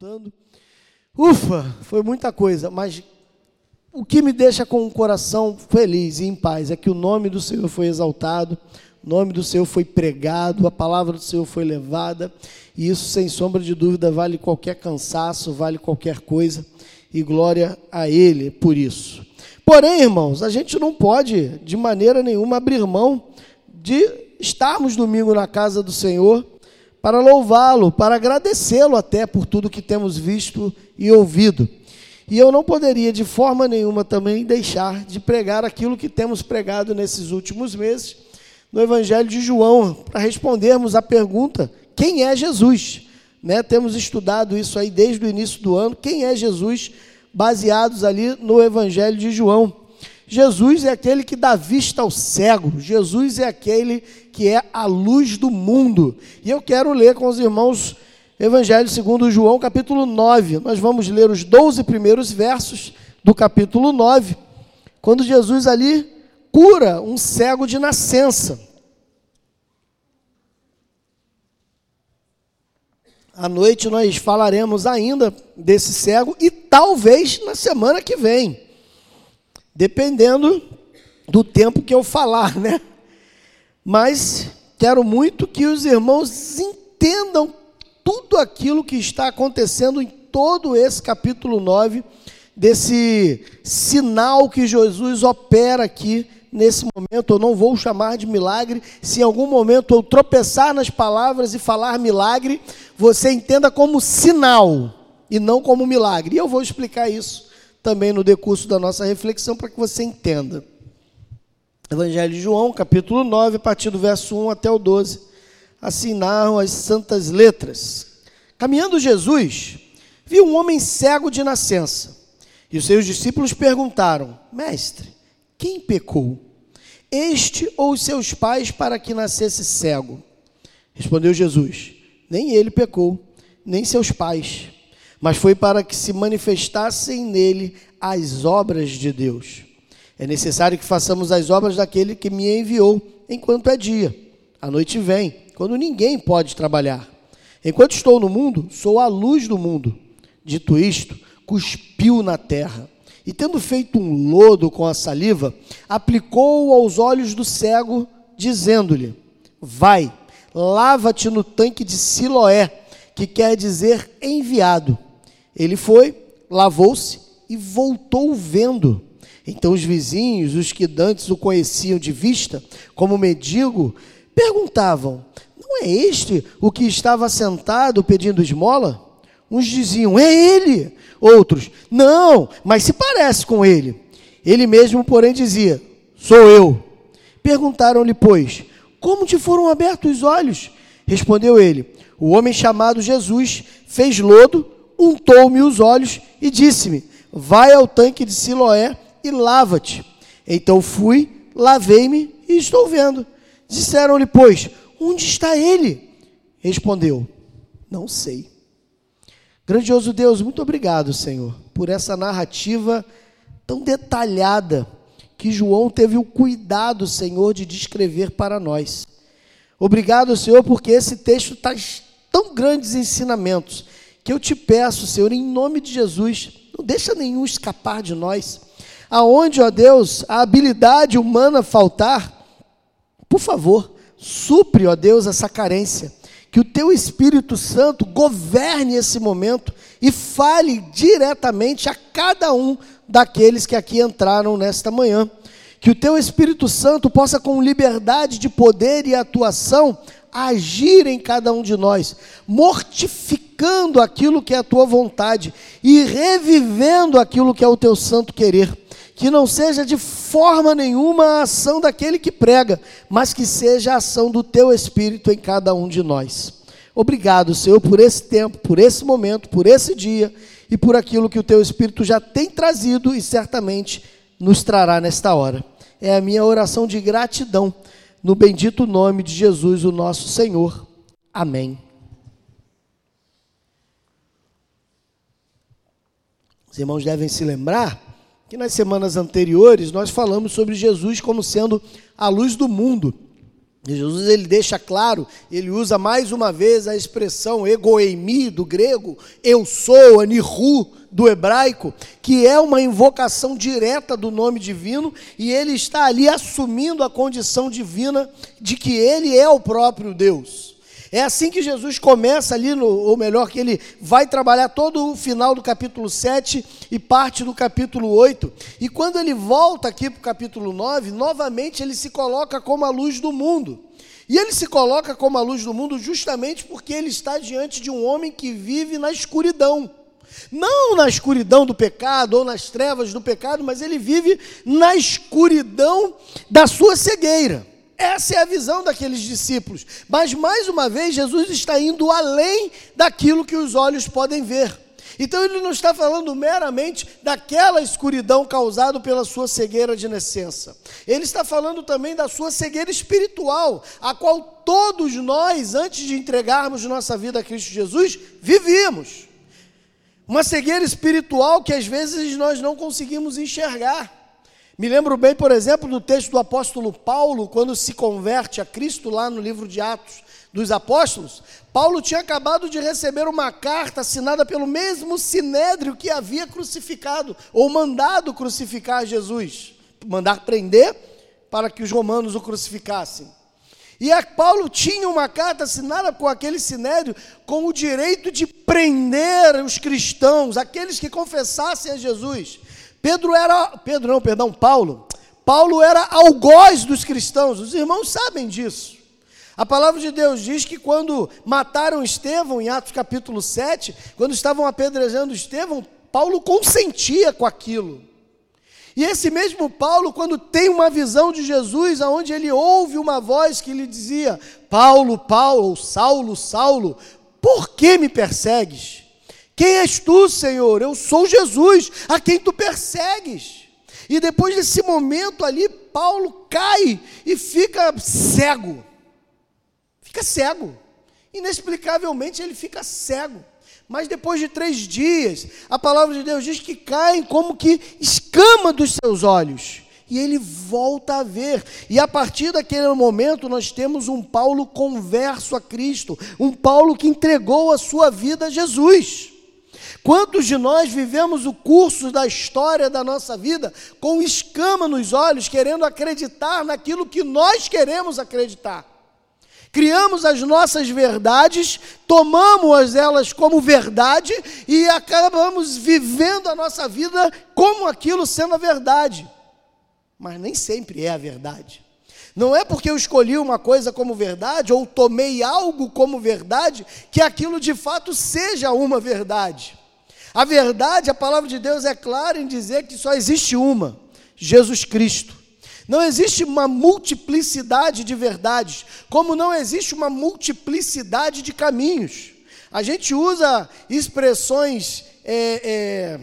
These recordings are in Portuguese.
voltando. Ufa, foi muita coisa, mas o que me deixa com o coração feliz e em paz é que o nome do Senhor foi exaltado, o nome do Senhor foi pregado, a palavra do Senhor foi levada, e isso, sem sombra de dúvida, vale qualquer cansaço, vale qualquer coisa, e glória a Ele por isso. Porém, irmãos, a gente não pode, de maneira nenhuma, abrir mão de estarmos domingo na casa do Senhor para louvá-lo, para agradecê-lo até por tudo que temos visto e ouvido. E eu não poderia de forma nenhuma também deixar de pregar aquilo que temos pregado nesses últimos meses no Evangelho de João, para respondermos a pergunta: quem é Jesus? Né? Temos estudado isso aí desde o início do ano. Quem é Jesus? Baseados ali no Evangelho de João. Jesus é aquele que dá vista ao cego, Jesus é aquele que é a luz do mundo. E eu quero ler com os irmãos Evangelho segundo João, capítulo 9. Nós vamos ler os 12 primeiros versos do capítulo 9, quando Jesus ali cura um cego de nascença. À noite nós falaremos ainda desse cego e talvez na semana que vem dependendo do tempo que eu falar, né? Mas quero muito que os irmãos entendam tudo aquilo que está acontecendo em todo esse capítulo 9, desse sinal que Jesus opera aqui nesse momento. Eu não vou chamar de milagre. Se em algum momento eu tropeçar nas palavras e falar milagre, você entenda como sinal e não como milagre. E eu vou explicar isso também no decurso da nossa reflexão para que você entenda. Evangelho de João, capítulo 9, a partir do verso 1 até o 12. Assim narram as santas letras. Caminhando Jesus, viu um homem cego de nascença. E os seus discípulos perguntaram: Mestre, quem pecou? Este ou os seus pais para que nascesse cego? Respondeu Jesus: Nem ele pecou, nem seus pais mas foi para que se manifestassem nele as obras de Deus. É necessário que façamos as obras daquele que me enviou, enquanto é dia. A noite vem, quando ninguém pode trabalhar. Enquanto estou no mundo, sou a luz do mundo. Dito isto, cuspiu na terra. E tendo feito um lodo com a saliva, aplicou-o aos olhos do cego, dizendo-lhe: Vai, lava-te no tanque de Siloé, que quer dizer enviado. Ele foi, lavou-se e voltou vendo. Então os vizinhos, os que dantes o conheciam de vista, como mendigo, perguntavam: Não é este o que estava sentado pedindo esmola? Uns diziam: É ele. Outros: Não, mas se parece com ele. Ele mesmo, porém, dizia: Sou eu. Perguntaram-lhe, pois, como te foram abertos os olhos? Respondeu ele: O homem chamado Jesus fez lodo untou-me os olhos e disse-me: Vai ao tanque de Siloé e lava-te. Então fui, lavei-me e estou vendo. Disseram-lhe, pois, onde está ele? Respondeu: Não sei. Grandioso Deus, muito obrigado, Senhor, por essa narrativa tão detalhada que João teve o cuidado, Senhor, de descrever para nós. Obrigado, Senhor, porque esse texto traz tão grandes ensinamentos que eu te peço, Senhor, em nome de Jesus, não deixa nenhum escapar de nós. Aonde, ó Deus, a habilidade humana faltar, por favor, supre, ó Deus, essa carência. Que o teu Espírito Santo governe esse momento e fale diretamente a cada um daqueles que aqui entraram nesta manhã. Que o teu Espírito Santo possa, com liberdade de poder e atuação, agir em cada um de nós, mortificando aquilo que é a tua vontade e revivendo aquilo que é o teu santo querer. Que não seja de forma nenhuma a ação daquele que prega, mas que seja a ação do teu Espírito em cada um de nós. Obrigado, Senhor, por esse tempo, por esse momento, por esse dia e por aquilo que o teu Espírito já tem trazido e certamente nos trará nesta hora. É a minha oração de gratidão no bendito nome de Jesus, o nosso Senhor. Amém. Os irmãos devem se lembrar que nas semanas anteriores nós falamos sobre Jesus como sendo a luz do mundo. Jesus ele deixa claro, ele usa mais uma vez a expressão egoemi do grego, eu sou, aniru do hebraico, que é uma invocação direta do nome divino, e ele está ali assumindo a condição divina de que ele é o próprio Deus. É assim que Jesus começa ali, no, ou melhor, que ele vai trabalhar todo o final do capítulo 7 e parte do capítulo 8. E quando ele volta aqui para o capítulo 9, novamente ele se coloca como a luz do mundo. E ele se coloca como a luz do mundo justamente porque ele está diante de um homem que vive na escuridão. Não na escuridão do pecado ou nas trevas do pecado, mas ele vive na escuridão da sua cegueira. Essa é a visão daqueles discípulos. Mas, mais uma vez, Jesus está indo além daquilo que os olhos podem ver. Então, ele não está falando meramente daquela escuridão causada pela sua cegueira de nascença. Ele está falando também da sua cegueira espiritual, a qual todos nós, antes de entregarmos nossa vida a Cristo Jesus, vivíamos. Uma cegueira espiritual que às vezes nós não conseguimos enxergar. Me lembro bem, por exemplo, do texto do apóstolo Paulo, quando se converte a Cristo, lá no livro de Atos dos Apóstolos. Paulo tinha acabado de receber uma carta assinada pelo mesmo sinédrio que havia crucificado, ou mandado crucificar Jesus, mandar prender para que os romanos o crucificassem. E Paulo tinha uma carta assinada com aquele sinédrio com o direito de prender os cristãos, aqueles que confessassem a Jesus. Pedro era, Pedro não, perdão, Paulo. Paulo era algoz dos cristãos, os irmãos sabem disso. A palavra de Deus diz que quando mataram Estevão, em Atos capítulo 7, quando estavam apedrejando Estevão, Paulo consentia com aquilo. E esse mesmo Paulo, quando tem uma visão de Jesus, aonde ele ouve uma voz que lhe dizia: Paulo, Paulo, Saulo, Saulo, por que me persegues? Quem és tu, Senhor? Eu sou Jesus, a quem tu persegues. E depois desse momento ali, Paulo cai e fica cego. Fica cego. Inexplicavelmente ele fica cego. Mas depois de três dias, a palavra de Deus diz que caem como que escama dos seus olhos. E ele volta a ver. E a partir daquele momento, nós temos um Paulo converso a Cristo. Um Paulo que entregou a sua vida a Jesus. Quantos de nós vivemos o curso da história da nossa vida com escama nos olhos, querendo acreditar naquilo que nós queremos acreditar? Criamos as nossas verdades, tomamos elas como verdade e acabamos vivendo a nossa vida como aquilo sendo a verdade. Mas nem sempre é a verdade. Não é porque eu escolhi uma coisa como verdade ou tomei algo como verdade que aquilo de fato seja uma verdade. A verdade, a palavra de Deus é clara em dizer que só existe uma: Jesus Cristo. Não existe uma multiplicidade de verdades, como não existe uma multiplicidade de caminhos. A gente usa expressões, é, é,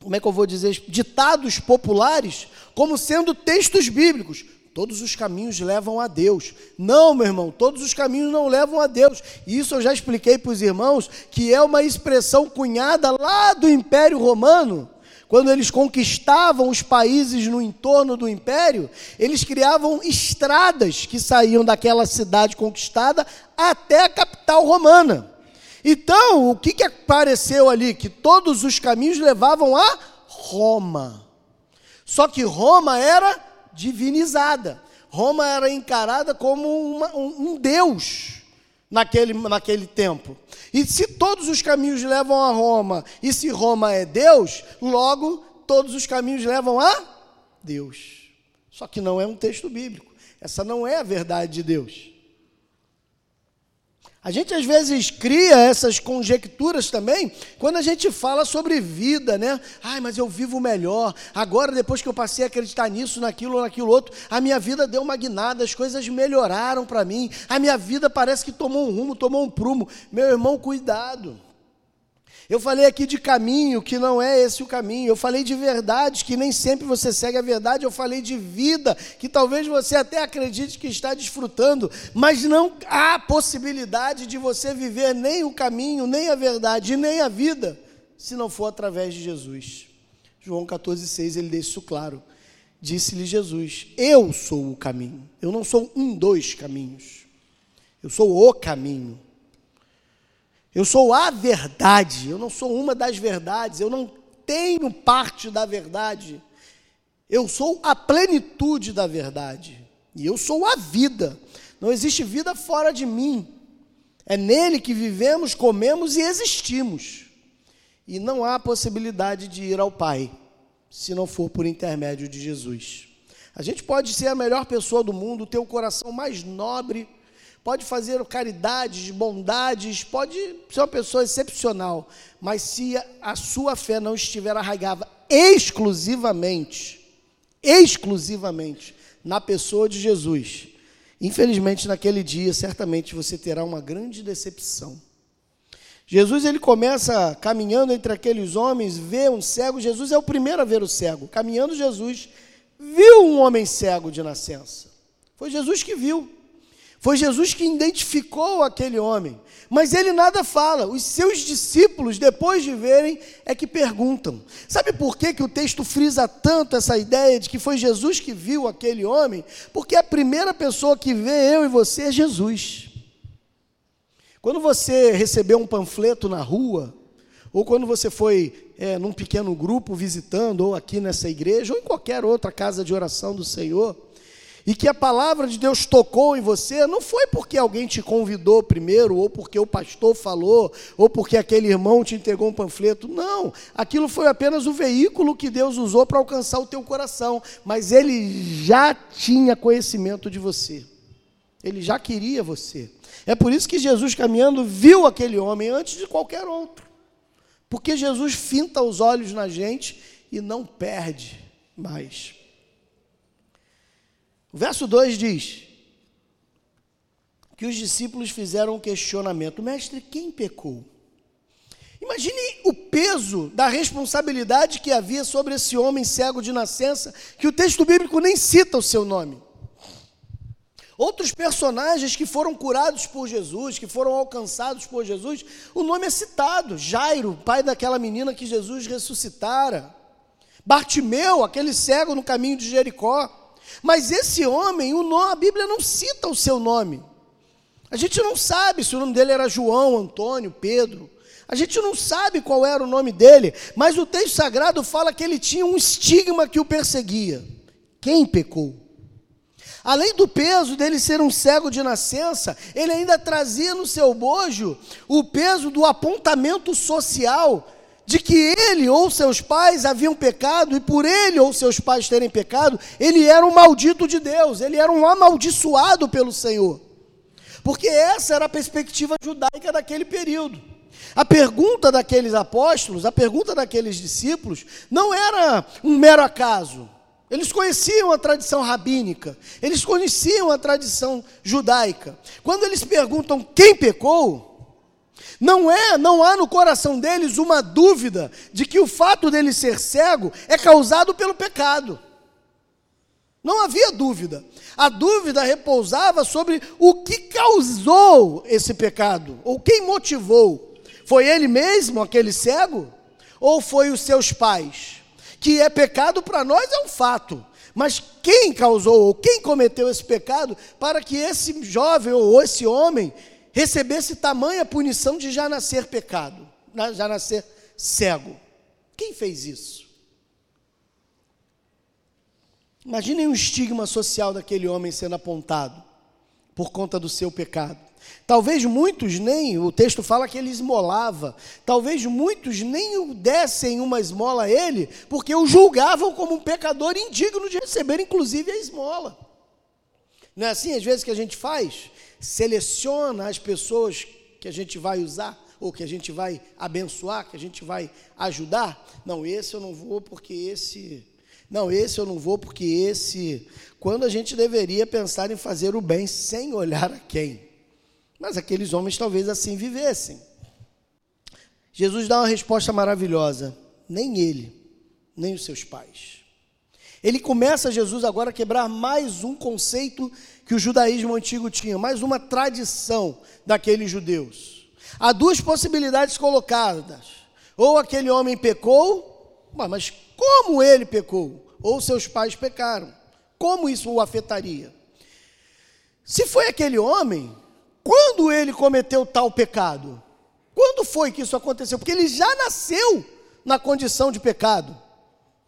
como é que eu vou dizer, ditados populares, como sendo textos bíblicos. Todos os caminhos levam a Deus. Não, meu irmão, todos os caminhos não levam a Deus. Isso eu já expliquei para os irmãos, que é uma expressão cunhada lá do Império Romano. Quando eles conquistavam os países no entorno do império, eles criavam estradas que saíam daquela cidade conquistada até a capital romana. Então, o que, que apareceu ali? Que todos os caminhos levavam a Roma. Só que Roma era divinizada. Roma era encarada como uma, um, um deus naquele, naquele tempo. E se todos os caminhos levam a Roma, e se Roma é Deus, logo todos os caminhos levam a Deus. Só que não é um texto bíblico. Essa não é a verdade de Deus. A gente às vezes cria essas conjecturas também quando a gente fala sobre vida, né? Ai, mas eu vivo melhor. Agora, depois que eu passei a acreditar nisso, naquilo, naquilo outro, a minha vida deu uma guinada, as coisas melhoraram para mim. A minha vida parece que tomou um rumo, tomou um prumo. Meu irmão, cuidado. Eu falei aqui de caminho que não é esse o caminho. Eu falei de verdade que nem sempre você segue a verdade. Eu falei de vida que talvez você até acredite que está desfrutando, mas não há possibilidade de você viver nem o caminho, nem a verdade, nem a vida, se não for através de Jesus. João 14,6 ele deixa isso claro. disse-lhe Jesus: Eu sou o caminho. Eu não sou um dos caminhos. Eu sou o caminho. Eu sou a verdade. Eu não sou uma das verdades. Eu não tenho parte da verdade. Eu sou a plenitude da verdade. E eu sou a vida. Não existe vida fora de mim. É nele que vivemos, comemos e existimos. E não há possibilidade de ir ao Pai se não for por intermédio de Jesus. A gente pode ser a melhor pessoa do mundo, ter o coração mais nobre, pode fazer caridades, bondades, pode ser uma pessoa excepcional, mas se a sua fé não estiver arraigada exclusivamente, exclusivamente na pessoa de Jesus, infelizmente naquele dia certamente você terá uma grande decepção. Jesus ele começa caminhando entre aqueles homens, vê um cego. Jesus é o primeiro a ver o cego. Caminhando, Jesus viu um homem cego de nascença. Foi Jesus que viu. Foi Jesus que identificou aquele homem. Mas ele nada fala. Os seus discípulos, depois de verem, é que perguntam. Sabe por que, que o texto frisa tanto essa ideia de que foi Jesus que viu aquele homem? Porque a primeira pessoa que vê eu e você é Jesus. Quando você recebeu um panfleto na rua, ou quando você foi é, num pequeno grupo visitando, ou aqui nessa igreja, ou em qualquer outra casa de oração do Senhor, e que a palavra de Deus tocou em você, não foi porque alguém te convidou primeiro, ou porque o pastor falou, ou porque aquele irmão te entregou um panfleto. Não, aquilo foi apenas o veículo que Deus usou para alcançar o teu coração, mas ele já tinha conhecimento de você. Ele já queria você. É por isso que Jesus, caminhando, viu aquele homem antes de qualquer outro. Porque Jesus finta os olhos na gente e não perde mais. O verso 2 diz que os discípulos fizeram um questionamento: Mestre, quem pecou? Imagine o peso da responsabilidade que havia sobre esse homem cego de nascença, que o texto bíblico nem cita o seu nome. Outros personagens que foram curados por Jesus, que foram alcançados por Jesus, o nome é citado: Jairo, pai daquela menina que Jesus ressuscitara. Bartimeu, aquele cego no caminho de Jericó. Mas esse homem, o nome, a Bíblia não cita o seu nome. A gente não sabe se o nome dele era João, Antônio, Pedro. A gente não sabe qual era o nome dele, mas o texto sagrado fala que ele tinha um estigma que o perseguia. Quem pecou? Além do peso dele ser um cego de nascença, ele ainda trazia no seu bojo o peso do apontamento social de que ele ou seus pais haviam pecado e por ele ou seus pais terem pecado, ele era um maldito de Deus, ele era um amaldiçoado pelo Senhor. Porque essa era a perspectiva judaica daquele período. A pergunta daqueles apóstolos, a pergunta daqueles discípulos, não era um mero acaso. Eles conheciam a tradição rabínica, eles conheciam a tradição judaica. Quando eles perguntam quem pecou, não é, não há no coração deles uma dúvida de que o fato dele ser cego é causado pelo pecado. Não havia dúvida. A dúvida repousava sobre o que causou esse pecado, ou quem motivou. Foi ele mesmo, aquele cego? Ou foi os seus pais? que é pecado para nós é um fato. Mas quem causou ou quem cometeu esse pecado para que esse jovem ou esse homem recebesse tamanha punição de já nascer pecado, já nascer cego? Quem fez isso? Imaginem o estigma social daquele homem sendo apontado por conta do seu pecado. Talvez muitos nem, o texto fala que ele esmolava, talvez muitos nem o dessem uma esmola a ele, porque o julgavam como um pecador indigno de receber, inclusive, a esmola. Não é assim às vezes que a gente faz? Seleciona as pessoas que a gente vai usar, ou que a gente vai abençoar, que a gente vai ajudar. Não, esse eu não vou porque esse. Não, esse eu não vou porque esse. Quando a gente deveria pensar em fazer o bem sem olhar a quem. Mas aqueles homens talvez assim vivessem. Jesus dá uma resposta maravilhosa: nem ele, nem os seus pais. Ele começa, Jesus, agora a quebrar mais um conceito que o judaísmo antigo tinha, mais uma tradição daqueles judeus. Há duas possibilidades colocadas: ou aquele homem pecou, Mas como ele pecou? Ou seus pais pecaram? Como isso o afetaria? Se foi aquele homem, quando ele cometeu tal pecado? Quando foi que isso aconteceu? Porque ele já nasceu na condição de pecado,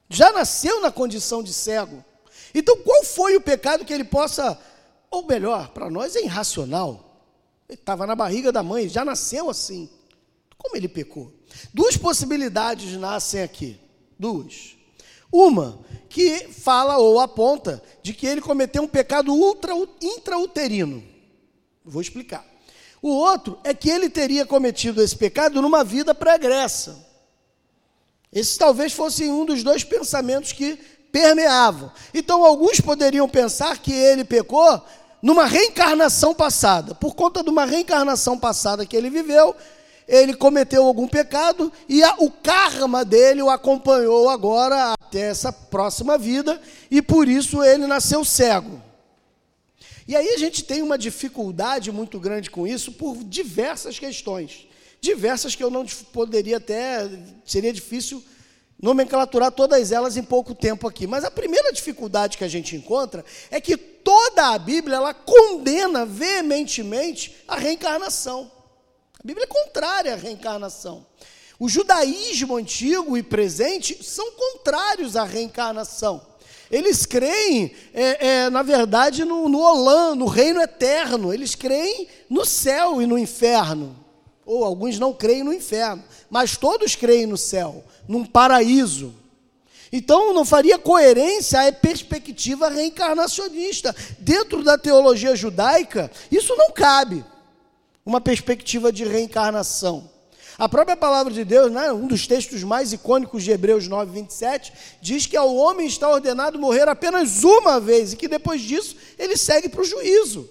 já nasceu na condição de cego. Então, qual foi o pecado que ele possa, ou melhor, para nós é irracional. Ele estava na barriga da mãe, já nasceu assim. Como ele pecou? Duas possibilidades nascem aqui. Duas. Uma, que fala ou aponta de que ele cometeu um pecado ultra, intrauterino. Vou explicar. O outro é que ele teria cometido esse pecado numa vida pregressa. Esse talvez fosse um dos dois pensamentos que permeavam. Então, alguns poderiam pensar que ele pecou numa reencarnação passada. Por conta de uma reencarnação passada que ele viveu, ele cometeu algum pecado e a, o karma dele o acompanhou agora até essa próxima vida e por isso ele nasceu cego. E aí a gente tem uma dificuldade muito grande com isso por diversas questões. Diversas que eu não poderia até, seria difícil nomenclaturar todas elas em pouco tempo aqui. Mas a primeira dificuldade que a gente encontra é que toda a Bíblia ela condena veementemente a reencarnação. A Bíblia é contrária à reencarnação. O judaísmo antigo e presente são contrários à reencarnação. Eles creem, é, é, na verdade, no, no Olã, no reino eterno. Eles creem no céu e no inferno. Ou alguns não creem no inferno, mas todos creem no céu, num paraíso. Então não faria coerência a perspectiva reencarnacionista. Dentro da teologia judaica, isso não cabe. Uma perspectiva de reencarnação. A própria palavra de Deus, né, um dos textos mais icônicos de Hebreus 9, 27, diz que ao homem está ordenado morrer apenas uma vez e que depois disso ele segue para o juízo.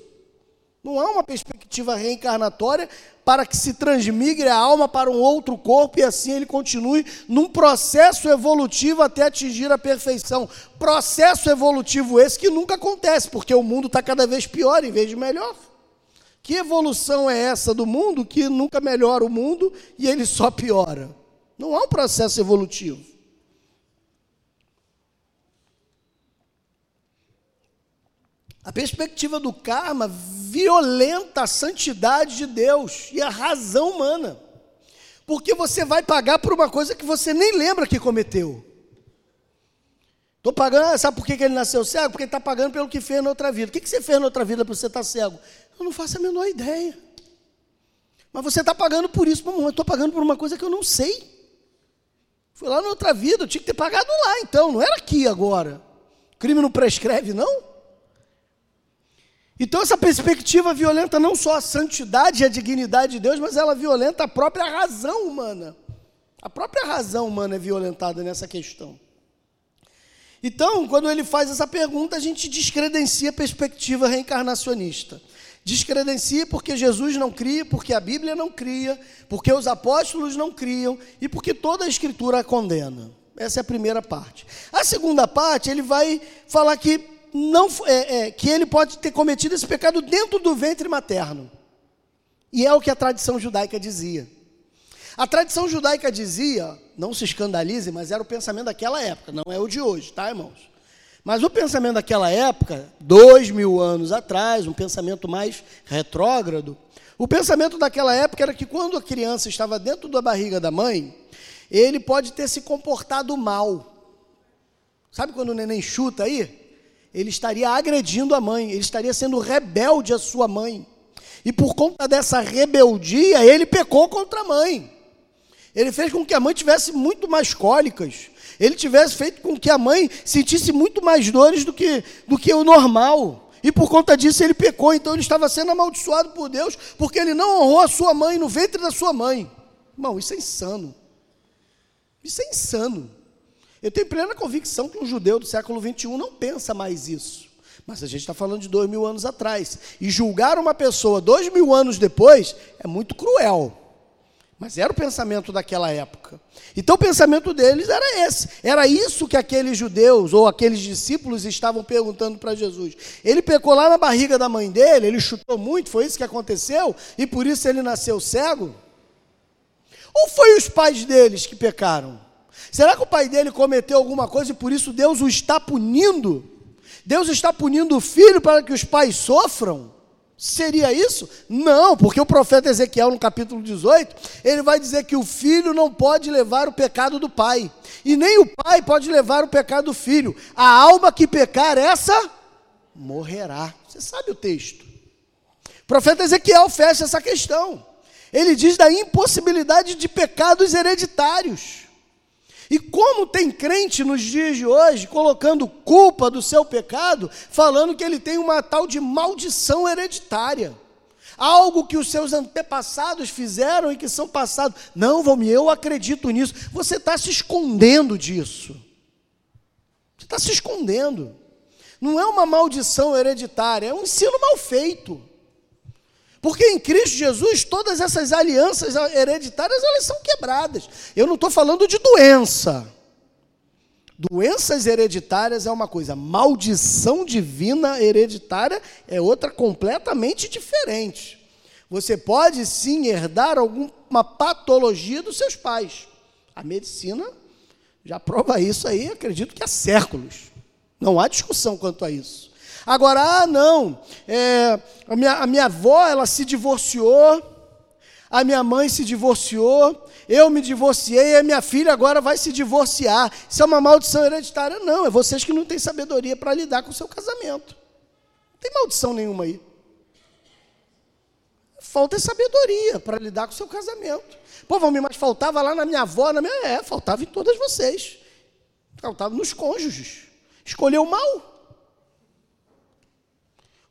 Não há uma perspectiva reencarnatória para que se transmigre a alma para um outro corpo e assim ele continue num processo evolutivo até atingir a perfeição. Processo evolutivo esse que nunca acontece, porque o mundo está cada vez pior em vez de melhor. Que evolução é essa do mundo que nunca melhora o mundo e ele só piora? Não há um processo evolutivo. A perspectiva do karma violenta a santidade de Deus e a razão humana. Porque você vai pagar por uma coisa que você nem lembra que cometeu. Estou pagando, sabe por que ele nasceu cego? Porque ele está pagando pelo que fez na outra vida. O que você fez na outra vida para você estar tá cego? Eu não faço a menor ideia. Mas você está pagando por isso, mamãe. Eu estou pagando por uma coisa que eu não sei. Fui lá na outra vida, eu tinha que ter pagado lá, então, não era aqui agora. O crime não prescreve, não? Então, essa perspectiva violenta não só a santidade e a dignidade de Deus, mas ela violenta a própria razão humana. A própria razão humana é violentada nessa questão. Então, quando ele faz essa pergunta, a gente descredencia a perspectiva reencarnacionista. Descredencia porque Jesus não cria, porque a Bíblia não cria, porque os apóstolos não criam e porque toda a Escritura a condena. Essa é a primeira parte. A segunda parte, ele vai falar que, não, é, é, que ele pode ter cometido esse pecado dentro do ventre materno. E é o que a tradição judaica dizia. A tradição judaica dizia, não se escandalize, mas era o pensamento daquela época, não é o de hoje, tá, irmãos? Mas o pensamento daquela época, dois mil anos atrás, um pensamento mais retrógrado, o pensamento daquela época era que quando a criança estava dentro da barriga da mãe, ele pode ter se comportado mal. Sabe quando o neném chuta aí? Ele estaria agredindo a mãe, ele estaria sendo rebelde à sua mãe. E por conta dessa rebeldia, ele pecou contra a mãe. Ele fez com que a mãe tivesse muito mais cólicas. Ele tivesse feito com que a mãe sentisse muito mais dores do que, do que o normal. E por conta disso ele pecou. Então ele estava sendo amaldiçoado por Deus, porque ele não honrou a sua mãe no ventre da sua mãe. Irmão, isso é insano. Isso é insano. Eu tenho plena convicção que um judeu do século 21 não pensa mais isso. Mas a gente está falando de dois mil anos atrás. E julgar uma pessoa dois mil anos depois é muito cruel. Mas era o pensamento daquela época. Então o pensamento deles era esse. Era isso que aqueles judeus ou aqueles discípulos estavam perguntando para Jesus. Ele pecou lá na barriga da mãe dele, ele chutou muito, foi isso que aconteceu, e por isso ele nasceu cego? Ou foi os pais deles que pecaram? Será que o pai dele cometeu alguma coisa e por isso Deus o está punindo? Deus está punindo o filho para que os pais sofram? Seria isso? Não, porque o profeta Ezequiel, no capítulo 18, ele vai dizer que o filho não pode levar o pecado do pai, e nem o pai pode levar o pecado do filho. A alma que pecar, essa morrerá. Você sabe o texto. O profeta Ezequiel fecha essa questão. Ele diz da impossibilidade de pecados hereditários. E como tem crente nos dias de hoje colocando culpa do seu pecado, falando que ele tem uma tal de maldição hereditária. Algo que os seus antepassados fizeram e que são passados. Não, Valmir, eu acredito nisso. Você está se escondendo disso. Você está se escondendo. Não é uma maldição hereditária, é um ensino mal feito. Porque em Cristo Jesus todas essas alianças hereditárias elas são quebradas. Eu não estou falando de doença. Doenças hereditárias é uma coisa, maldição divina hereditária é outra completamente diferente. Você pode sim herdar alguma patologia dos seus pais. A medicina já prova isso aí, acredito que há séculos. Não há discussão quanto a isso. Agora, ah, não, é, a, minha, a minha avó, ela se divorciou, a minha mãe se divorciou, eu me divorciei e a minha filha agora vai se divorciar. Isso é uma maldição hereditária? Não, é vocês que não têm sabedoria para lidar com o seu casamento. Não tem maldição nenhuma aí. Falta sabedoria para lidar com o seu casamento. Pô, Valmir, mas faltava lá na minha avó, na minha. É, faltava em todas vocês. Faltava nos cônjuges. Escolheu mal.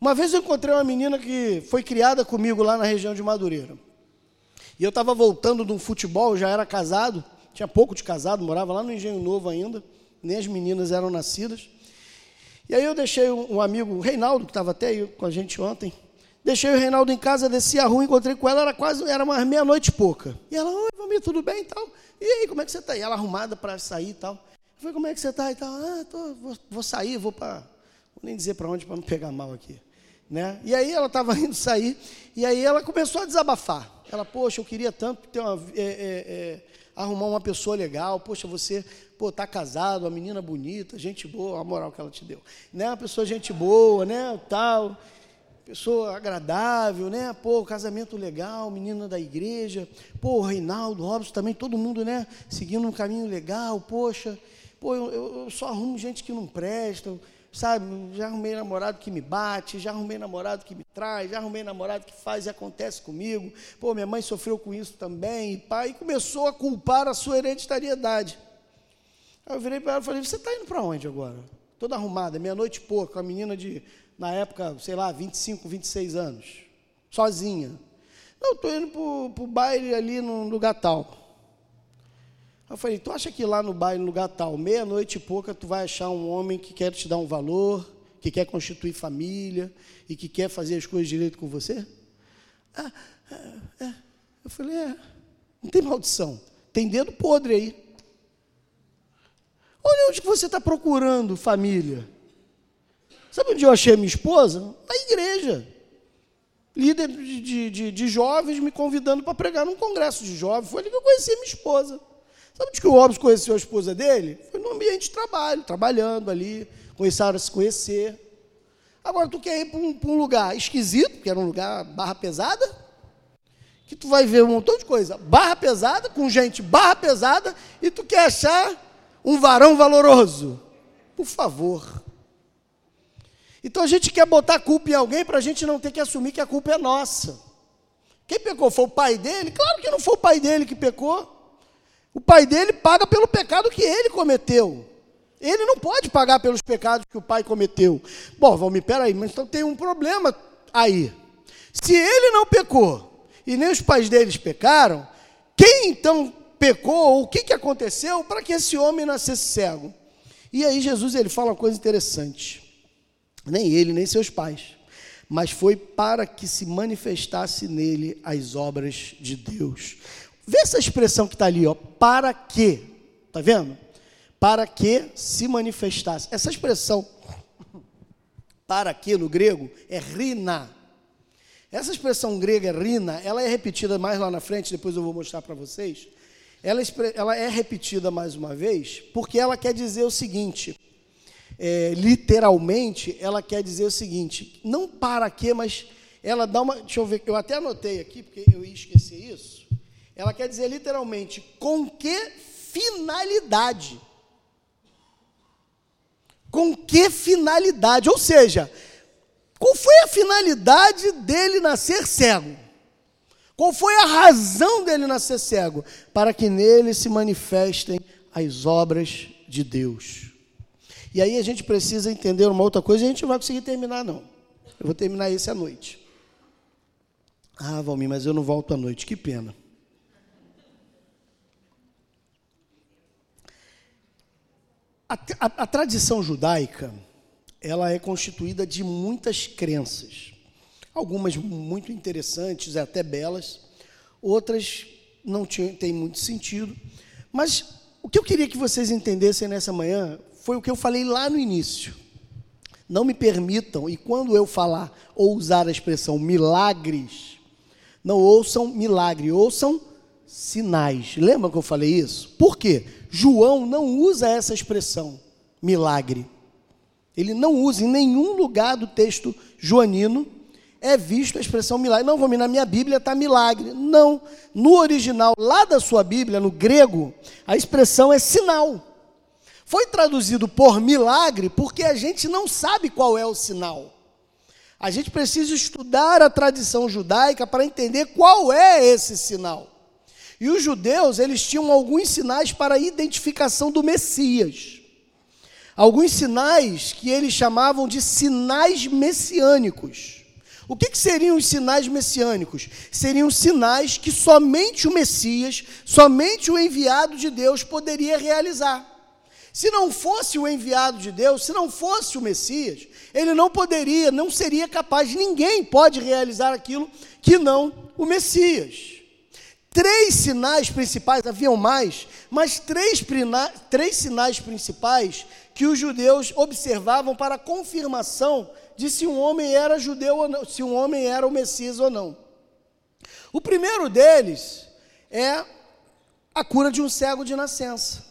Uma vez eu encontrei uma menina que foi criada comigo lá na região de Madureira. E eu estava voltando de um futebol, já era casado, tinha pouco de casado, morava lá no Engenho Novo ainda, nem as meninas eram nascidas. E aí eu deixei um amigo, o Reinaldo, que estava até aí com a gente ontem, deixei o Reinaldo em casa, desci a rua, encontrei com ela, era quase, era umas meia-noite pouca. E ela, oi, Vami, tudo bem e tal? E aí, como é que você está? E ela arrumada para sair e tal. Eu falei, como é que você está e tal? Ah, tô, vou, vou sair, vou para, vou nem dizer para onde, para não pegar mal aqui. Né? E aí ela estava indo sair, e aí ela começou a desabafar. Ela, poxa, eu queria tanto ter uma, é, é, é, arrumar uma pessoa legal, poxa, você pô, tá casado, uma menina bonita, gente boa, a moral que ela te deu. Né? Uma pessoa gente boa, né? Tal, pessoa agradável, né? Pô, casamento legal, menina da igreja, pô, Reinaldo, Robson também, todo mundo, né? Seguindo um caminho legal, poxa, pô, eu, eu só arrumo gente que não presta, sabe, já arrumei namorado que me bate, já arrumei namorado que me traz, já arrumei namorado que faz e acontece comigo. Pô, minha mãe sofreu com isso também, e pai, e começou a culpar a sua hereditariedade. Aí eu virei para ela e falei: Você está indo para onde agora? Toda arrumada, meia-noite e pouco, a menina de, na época, sei lá, 25, 26 anos, sozinha. Não, estou indo para o baile ali no lugar tal. Eu falei, tu acha que lá no baile, no lugar tal, meia-noite e pouca, tu vai achar um homem que quer te dar um valor, que quer constituir família e que quer fazer as coisas direito com você? Ah, é, é. Eu falei, é, não tem maldição, tem dedo podre aí. Olha onde que você está procurando família. Sabe onde eu achei minha esposa? Na igreja. Líder de, de, de jovens me convidando para pregar num congresso de jovens. Foi ali que eu conheci minha esposa. Sabe onde que o Robson conheceu a esposa dele? Foi no ambiente de trabalho, trabalhando ali, começaram a se conhecer. Agora, tu quer ir para um, um, lugar esquisito, que era um lugar barra pesada, que tu vai ver um montão de coisa, barra pesada, com gente barra pesada, e tu quer achar um varão valoroso. Por favor. Então a gente quer botar culpa em alguém para a gente não ter que assumir que a culpa é nossa. Quem pecou foi o pai dele? Claro que não foi o pai dele que pecou. O pai dele paga pelo pecado que ele cometeu. Ele não pode pagar pelos pecados que o pai cometeu. Bom, Valmir, peraí, mas então tem um problema aí. Se ele não pecou e nem os pais deles pecaram, quem então pecou? O que, que aconteceu para que esse homem nascesse cego? E aí Jesus ele fala uma coisa interessante. Nem ele, nem seus pais. Mas foi para que se manifestasse nele as obras de Deus. Vê essa expressão que está ali, ó, para que, tá vendo? Para que se manifestasse. Essa expressão para que no grego é rina. Essa expressão grega rina, ela é repetida mais lá na frente, depois eu vou mostrar para vocês. ela, ela é repetida mais uma vez porque ela quer dizer o seguinte: é, literalmente, ela quer dizer o seguinte: não para quê, mas ela dá uma. Deixa eu ver, eu até anotei aqui, porque eu ia esquecer isso. Ela quer dizer literalmente com que finalidade. Com que finalidade? Ou seja, qual foi a finalidade dele nascer cego? Qual foi a razão dele nascer cego? Para que nele se manifestem as obras de Deus. E aí a gente precisa entender uma outra coisa e a gente não vai conseguir terminar, não. Eu vou terminar esse à noite. Ah, Valmir, mas eu não volto à noite, que pena. A, a, a tradição judaica, ela é constituída de muitas crenças. Algumas muito interessantes, até belas, outras não têm muito sentido. Mas o que eu queria que vocês entendessem nessa manhã foi o que eu falei lá no início. Não me permitam, e quando eu falar ou usar a expressão milagres, não ouçam milagre, ouçam sinais. Lembra que eu falei isso? Por quê? João não usa essa expressão, milagre. Ele não usa em nenhum lugar do texto joanino é visto a expressão milagre. Não, vamos na minha Bíblia está milagre. Não. No original, lá da sua Bíblia, no grego, a expressão é sinal. Foi traduzido por milagre porque a gente não sabe qual é o sinal. A gente precisa estudar a tradição judaica para entender qual é esse sinal. E os judeus, eles tinham alguns sinais para a identificação do Messias. Alguns sinais que eles chamavam de sinais messiânicos. O que, que, seriam os sinais messiânicos? Seriam sinais que somente o Messias, somente o enviado de Deus poderia realizar. Se não fosse o enviado de Deus, se não fosse o Messias, ele não poderia, não seria capaz, ninguém pode realizar aquilo que não o Messias. Três sinais principais, haviam mais, mas três, três sinais principais que os judeus observavam para confirmação de se um homem era judeu ou não, se um homem era o Messias ou não. O primeiro deles é a cura de um cego de nascença.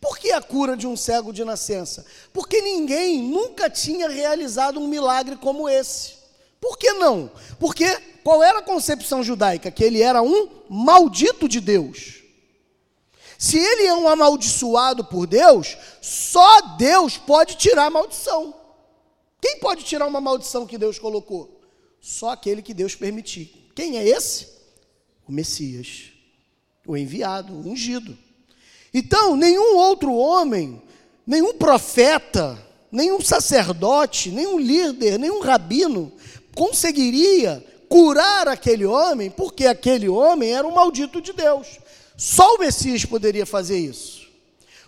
Por que a cura de um cego de nascença? Porque ninguém nunca tinha realizado um milagre como esse. Por que não? Porque qual era a concepção judaica? Que ele era um maldito de Deus. Se ele é um amaldiçoado por Deus, só Deus pode tirar a maldição. Quem pode tirar uma maldição que Deus colocou? Só aquele que Deus permitir. Quem é esse? O Messias, o enviado, o ungido. Então, nenhum outro homem, nenhum profeta, nenhum sacerdote, nenhum líder, nenhum rabino conseguiria curar aquele homem, porque aquele homem era um maldito de Deus. Só o Messias poderia fazer isso.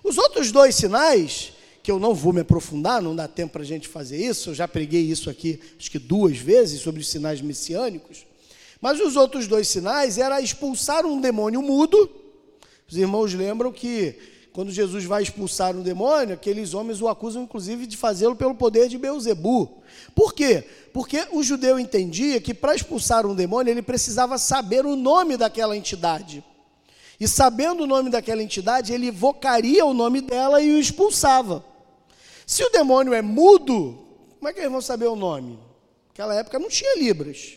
Os outros dois sinais, que eu não vou me aprofundar, não dá tempo para a gente fazer isso, eu já preguei isso aqui, acho que duas vezes, sobre os sinais messiânicos. Mas os outros dois sinais era expulsar um demônio mudo os irmãos lembram que quando Jesus vai expulsar um demônio, aqueles homens o acusam inclusive de fazê-lo pelo poder de Beuzebu. Por quê? Porque o judeu entendia que para expulsar um demônio ele precisava saber o nome daquela entidade. E sabendo o nome daquela entidade, ele evocaria o nome dela e o expulsava. Se o demônio é mudo, como é que eles vão saber o nome? Naquela época não tinha Libras.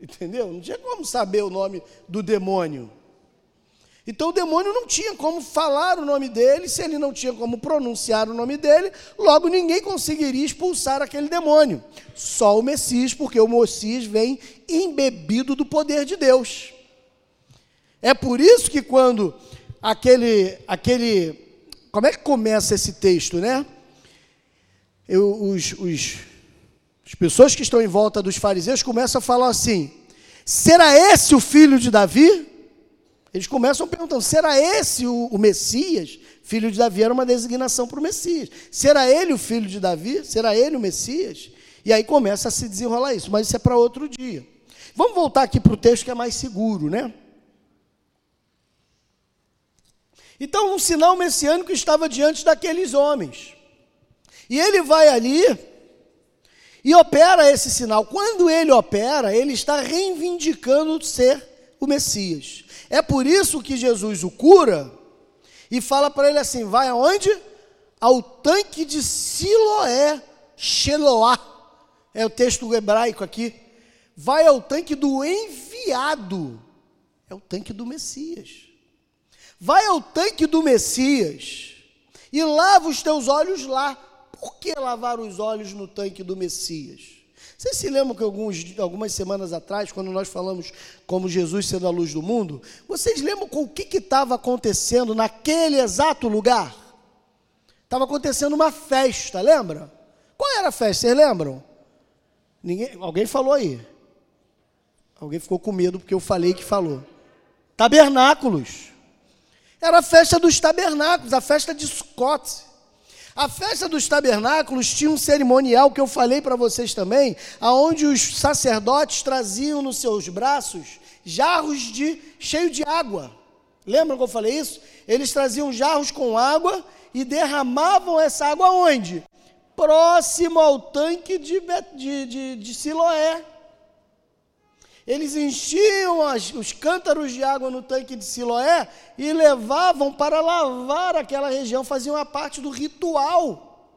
Entendeu? Não tinha como saber o nome do demônio. Então o demônio não tinha como falar o nome dele, se ele não tinha como pronunciar o nome dele, logo ninguém conseguiria expulsar aquele demônio. Só o Messias, porque o Messias vem embebido do poder de Deus. É por isso que quando aquele, aquele, como é que começa esse texto, né? Eu, os, os, as pessoas que estão em volta dos fariseus começam a falar assim: será esse o filho de Davi? Eles começam perguntando: será esse o, o Messias? Filho de Davi era uma designação para o Messias. Será ele o filho de Davi? Será ele o Messias? E aí começa a se desenrolar isso, mas isso é para outro dia. Vamos voltar aqui para o texto que é mais seguro, né? Então, um sinal messiânico estava diante daqueles homens. E ele vai ali e opera esse sinal. Quando ele opera, ele está reivindicando ser o Messias. É por isso que Jesus o cura e fala para ele assim: vai aonde? Ao tanque de Siloé, Sheloá. É o texto hebraico aqui. Vai ao tanque do enviado. É o tanque do Messias. Vai ao tanque do Messias e lava os teus olhos lá. Por que lavar os olhos no tanque do Messias? Vocês se lembram que alguns, algumas semanas atrás, quando nós falamos como Jesus sendo a luz do mundo, vocês lembram com o que estava acontecendo naquele exato lugar? Estava acontecendo uma festa, lembra? Qual era a festa? Vocês lembram? Ninguém, alguém falou aí. Alguém ficou com medo porque eu falei que falou. Tabernáculos. Era a festa dos tabernáculos, a festa de Scott. A festa dos tabernáculos tinha um cerimonial que eu falei para vocês também, aonde os sacerdotes traziam nos seus braços jarros de cheio de água. Lembram que eu falei isso? Eles traziam jarros com água e derramavam essa água onde? Próximo ao tanque de, de, de, de Siloé. Eles enchiam as, os cântaros de água no tanque de Siloé e levavam para lavar aquela região, faziam uma parte do ritual.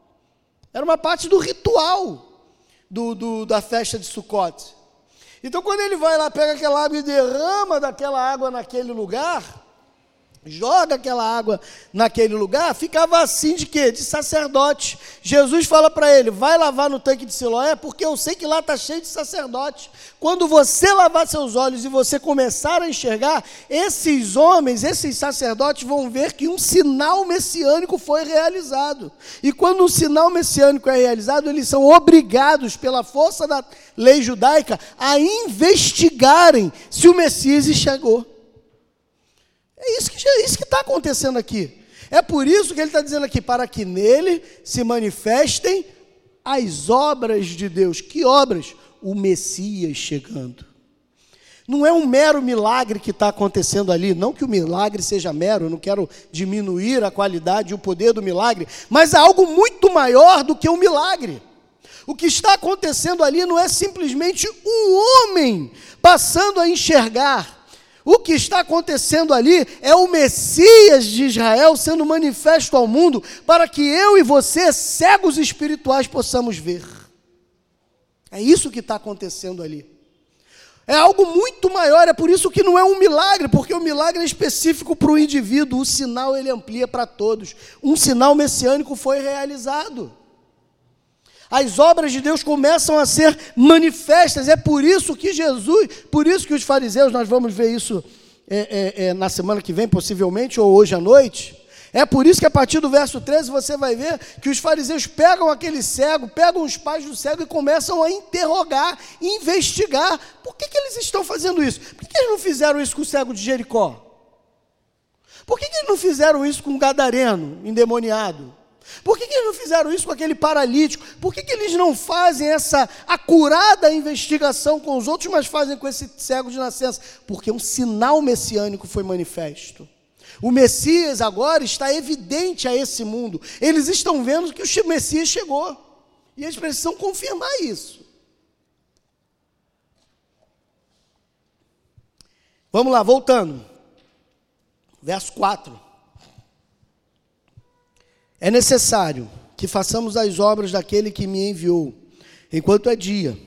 Era uma parte do ritual do, do, da festa de Sucote. Então, quando ele vai lá, pega aquela água e derrama daquela água naquele lugar, joga aquela água naquele lugar, ficava assim de quê? De sacerdote. Jesus fala para ele: vai lavar no tanque de Siloé, porque eu sei que lá está cheio de sacerdote. Quando você lavar seus olhos e você começar a enxergar, esses homens, esses sacerdotes vão ver que um sinal messiânico foi realizado. E quando um sinal messiânico é realizado, eles são obrigados, pela força da lei judaica, a investigarem se o Messias chegou. É isso que é está acontecendo aqui. É por isso que ele está dizendo aqui, para que nele se manifestem as obras de Deus. Que obras? O Messias chegando. Não é um mero milagre que está acontecendo ali, não que o milagre seja mero, não quero diminuir a qualidade e o poder do milagre, mas é algo muito maior do que um milagre. O que está acontecendo ali não é simplesmente um homem passando a enxergar, o que está acontecendo ali é o Messias de Israel sendo manifesto ao mundo para que eu e você, cegos espirituais, possamos ver. É isso que está acontecendo ali. É algo muito maior, é por isso que não é um milagre, porque o milagre é específico para o indivíduo, o sinal ele amplia para todos. Um sinal messiânico foi realizado as obras de Deus começam a ser manifestas. É por isso que Jesus, por isso que os fariseus, nós vamos ver isso é, é, é, na semana que vem, possivelmente, ou hoje à noite. É por isso que a partir do verso 13 você vai ver que os fariseus pegam aquele cego, pegam os pais do cego e começam a interrogar, investigar. Por que, que eles estão fazendo isso? Por que, que eles não fizeram isso com o cego de Jericó? Por que, que eles não fizeram isso com o gadareno endemoniado? Por que, que, eles não fizeram isso com aquele paralítico? Por que, que eles não fazem essa acurada investigação com os outros, mas fazem com esse cego de nascença? Porque um sinal messiânico foi manifesto. O Messias agora está evidente a esse mundo. Eles estão vendo que o Messias chegou. E eles precisam confirmar isso. Vamos lá, voltando. Verso 4. É necessário que façamos as obras daquele que me enviou, enquanto é dia.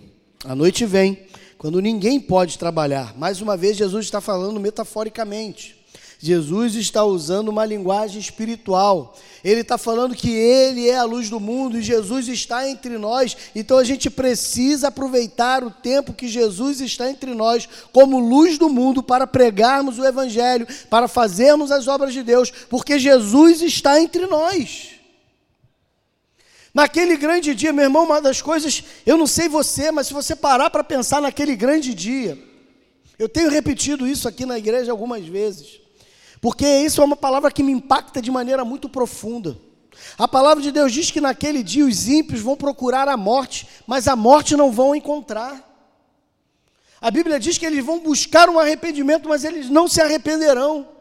A noite vem, quando ninguém pode trabalhar. Mais uma vez, Jesus está falando metaforicamente. Jesus está usando uma linguagem espiritual. Ele está falando que Ele é a luz do mundo e Jesus está entre nós. Então a gente precisa aproveitar o tempo que Jesus está entre nós como luz do mundo para pregarmos o Evangelho, para fazermos as obras de Deus, porque Jesus está entre nós. Naquele grande dia, meu irmão, uma das coisas, eu não sei você, mas se você parar para pensar naquele grande dia, eu tenho repetido isso aqui na igreja algumas vezes. Porque isso é uma palavra que me impacta de maneira muito profunda. A palavra de Deus diz que naquele dia os ímpios vão procurar a morte, mas a morte não vão encontrar. A Bíblia diz que eles vão buscar um arrependimento, mas eles não se arrependerão.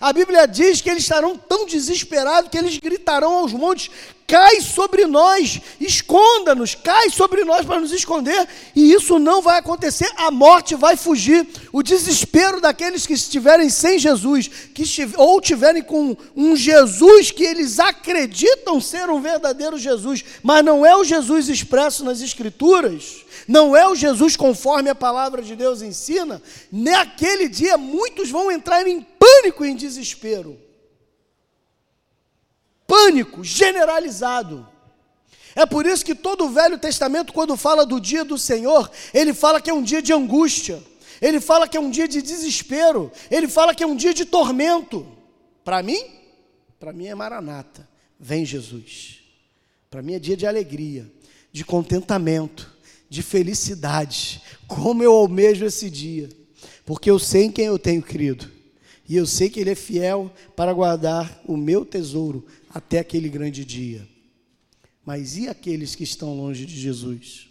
A Bíblia diz que eles estarão tão desesperados que eles gritarão aos montes: cai sobre nós, esconda-nos, cai sobre nós para nos esconder, e isso não vai acontecer, a morte vai fugir, o desespero daqueles que estiverem sem Jesus, que ou tiverem com um Jesus que eles acreditam ser um verdadeiro Jesus, mas não é o Jesus expresso nas Escrituras, não é o Jesus conforme a palavra de Deus ensina, naquele dia muitos vão entrar em pânico e em desespero pânico generalizado. É por isso que todo o Velho Testamento, quando fala do dia do Senhor, ele fala que é um dia de angústia, ele fala que é um dia de desespero, ele fala que é um dia de tormento. Para mim, para mim é maranata, vem Jesus. Para mim é dia de alegria, de contentamento, de felicidade. Como eu almejo esse dia, porque eu sei em quem eu tenho crido, e eu sei que Ele é fiel para guardar o meu tesouro até aquele grande dia. Mas e aqueles que estão longe de Jesus?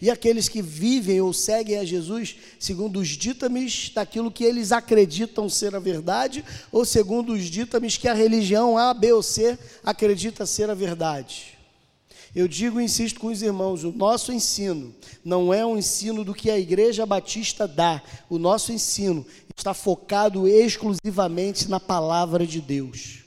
E aqueles que vivem ou seguem a Jesus segundo os ditames daquilo que eles acreditam ser a verdade, ou segundo os ditames que a religião A, B ou C acredita ser a verdade? Eu digo e insisto com os irmãos: o nosso ensino não é um ensino do que a Igreja Batista dá, o nosso ensino está focado exclusivamente na palavra de Deus.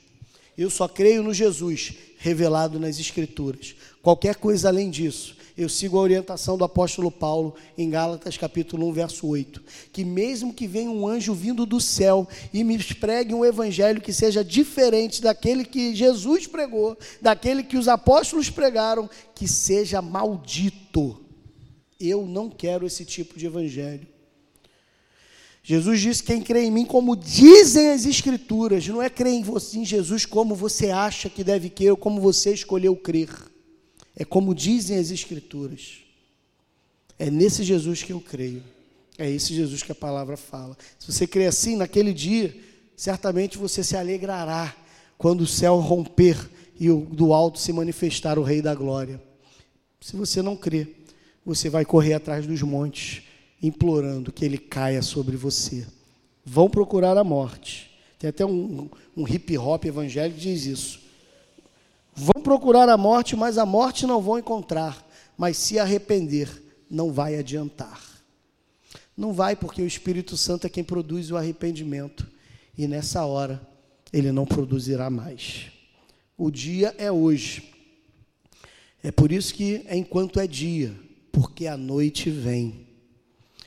Eu só creio no Jesus revelado nas Escrituras. Qualquer coisa além disso, eu sigo a orientação do apóstolo Paulo em Gálatas capítulo 1, verso 8, que mesmo que venha um anjo vindo do céu e me pregue um evangelho que seja diferente daquele que Jesus pregou, daquele que os apóstolos pregaram, que seja maldito. Eu não quero esse tipo de evangelho. Jesus disse: Quem crê em mim, como dizem as Escrituras, não é crer em, você, em Jesus como você acha que deve crer ou como você escolheu crer. É como dizem as Escrituras. É nesse Jesus que eu creio. É esse Jesus que a palavra fala. Se você crê assim, naquele dia, certamente você se alegrará quando o céu romper e do alto se manifestar o Rei da Glória. Se você não crê, você vai correr atrás dos montes implorando que ele caia sobre você. Vão procurar a morte. Tem até um, um hip hop evangélico que diz isso. Vão procurar a morte, mas a morte não vão encontrar. Mas se arrepender, não vai adiantar. Não vai, porque o Espírito Santo é quem produz o arrependimento. E nessa hora, ele não produzirá mais. O dia é hoje. É por isso que é enquanto é dia, porque a noite vem.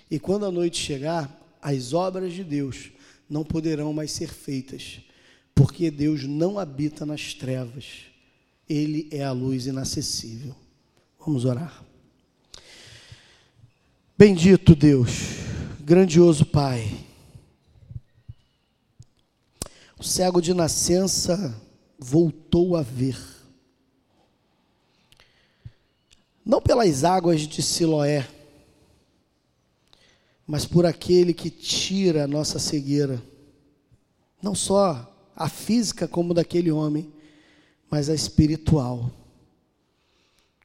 E quando a noite chegar, as obras de Deus não poderão mais ser feitas, porque Deus não habita nas trevas, Ele é a luz inacessível. Vamos orar. Bendito Deus, grandioso Pai, o cego de nascença voltou a ver. Não pelas águas de Siloé, mas por aquele que tira a nossa cegueira. Não só a física como daquele homem, mas a espiritual.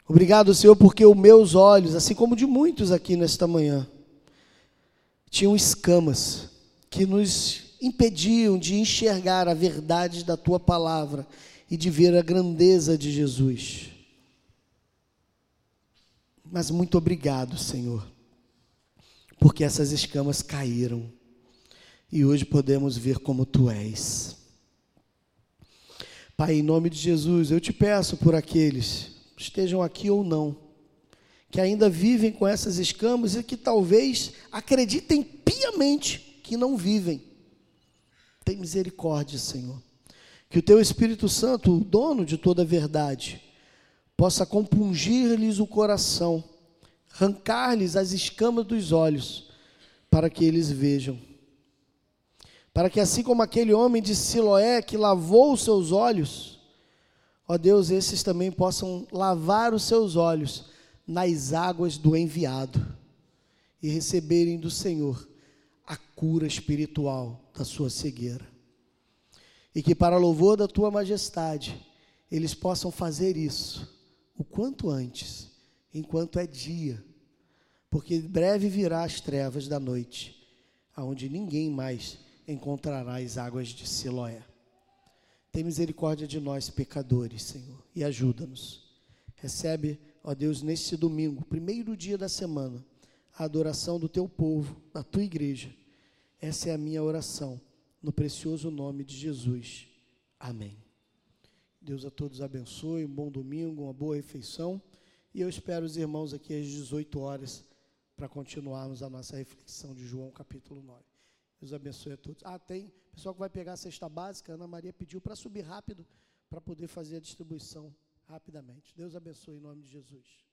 Obrigado, Senhor, porque os meus olhos, assim como de muitos aqui nesta manhã, tinham escamas que nos impediam de enxergar a verdade da tua palavra e de ver a grandeza de Jesus. Mas muito obrigado, Senhor, porque essas escamas caíram e hoje podemos ver como tu és. Pai, em nome de Jesus, eu te peço por aqueles, estejam aqui ou não, que ainda vivem com essas escamas e que talvez acreditem piamente que não vivem. Tem misericórdia, Senhor. Que o teu Espírito Santo, o dono de toda a verdade, possa compungir-lhes o coração arrancar-lhes as escamas dos olhos, para que eles vejam. Para que assim como aquele homem de Siloé que lavou os seus olhos, ó Deus, esses também possam lavar os seus olhos nas águas do enviado e receberem do Senhor a cura espiritual da sua cegueira. E que para louvor da tua majestade, eles possam fazer isso o quanto antes enquanto é dia, porque breve virá as trevas da noite, aonde ninguém mais encontrará as águas de Siloé. Tem misericórdia de nós, pecadores, Senhor, e ajuda-nos. Recebe, ó Deus, neste domingo, primeiro dia da semana, a adoração do teu povo, da tua igreja. Essa é a minha oração, no precioso nome de Jesus. Amém. Deus a todos abençoe, um bom domingo, uma boa refeição. E eu espero os irmãos aqui às 18 horas para continuarmos a nossa reflexão de João capítulo 9. Deus abençoe a todos. Ah, tem pessoal que vai pegar a cesta básica. Ana Maria pediu para subir rápido para poder fazer a distribuição rapidamente. Deus abençoe em nome de Jesus.